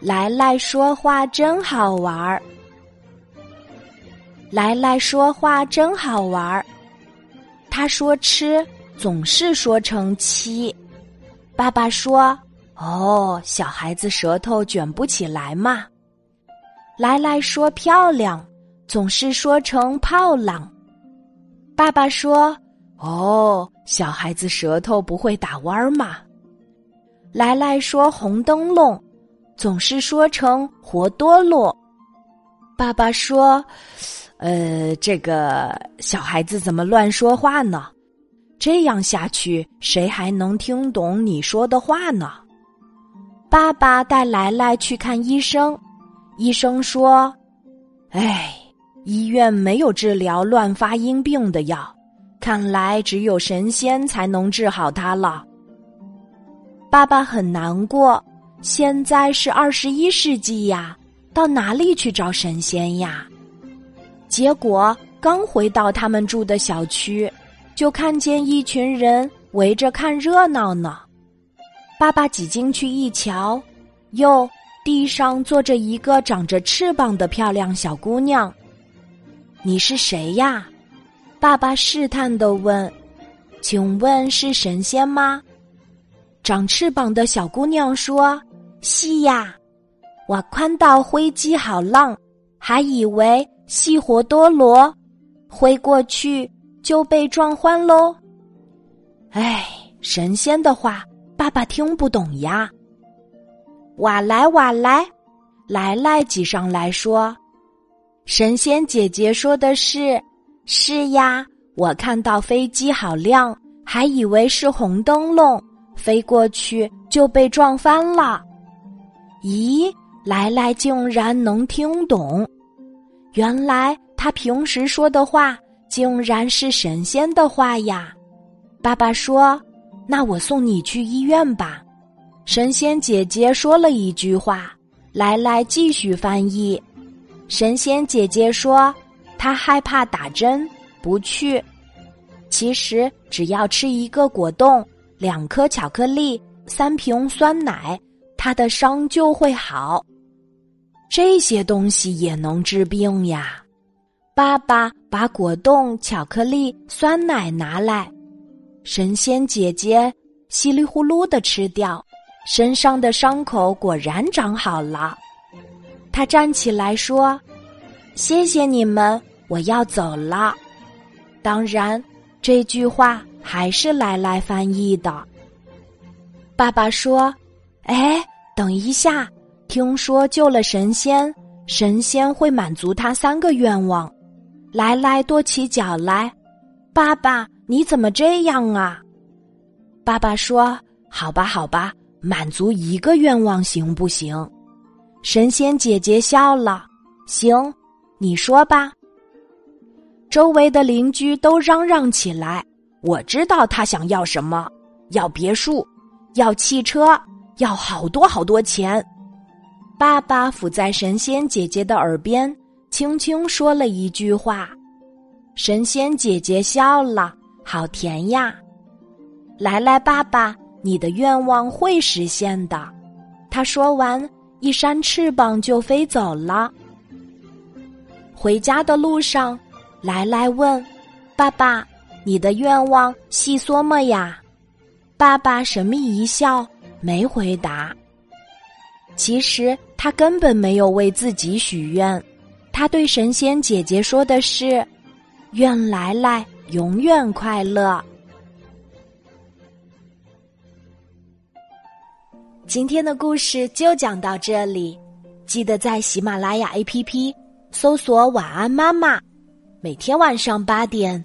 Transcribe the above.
来来说话真好玩儿，来来说话真好玩儿。他说吃总是说成七。爸爸说：“哦，小孩子舌头卷不起来嘛。”来来说漂亮总是说成泡浪。爸爸说：“哦，小孩子舌头不会打弯嘛。”来来说红灯笼。总是说成活多罗。爸爸说：“呃，这个小孩子怎么乱说话呢？这样下去，谁还能听懂你说的话呢？”爸爸带来来去看医生，医生说：“哎，医院没有治疗乱发音病的药，看来只有神仙才能治好他了。”爸爸很难过。现在是二十一世纪呀，到哪里去找神仙呀？结果刚回到他们住的小区，就看见一群人围着看热闹呢。爸爸挤进去一瞧，哟，地上坐着一个长着翅膀的漂亮小姑娘。你是谁呀？爸爸试探的问：“请问是神仙吗？”长翅膀的小姑娘说。西呀，我看到飞机好浪，还以为西活多罗，飞过去就被撞翻喽。哎，神仙的话，爸爸听不懂呀。瓦来瓦来，来来挤上来说，神仙姐姐说的是，是呀，我看到飞机好亮，还以为是红灯笼，飞过去就被撞翻了。咦，来来竟然能听懂，原来他平时说的话竟然是神仙的话呀！爸爸说：“那我送你去医院吧。”神仙姐姐说了一句话，来来继续翻译。神仙姐姐说：“她害怕打针，不去。其实只要吃一个果冻、两颗巧克力、三瓶酸奶。”他的伤就会好，这些东西也能治病呀。爸爸把果冻、巧克力、酸奶拿来，神仙姐姐稀里呼噜的吃掉，身上的伤口果然长好了。他站起来说：“谢谢你们，我要走了。”当然，这句话还是来来翻译的。爸爸说：“哎。”等一下，听说救了神仙，神仙会满足他三个愿望。来来，跺起脚来。爸爸，你怎么这样啊？爸爸说：“好吧，好吧，满足一个愿望行不行？”神仙姐姐笑了：“行，你说吧。”周围的邻居都嚷嚷起来：“我知道他想要什么，要别墅，要汽车。”要好多好多钱，爸爸伏在神仙姐姐的耳边，轻轻说了一句话。神仙姐姐笑了，好甜呀！来来，爸爸，你的愿望会实现的。他说完，一扇翅膀就飞走了。回家的路上，来来问爸爸：“你的愿望细说么呀？”爸爸神秘一笑。没回答。其实他根本没有为自己许愿，他对神仙姐姐说的是：“愿来来永远快乐。”今天的故事就讲到这里，记得在喜马拉雅 APP 搜索“晚安妈妈”，每天晚上八点，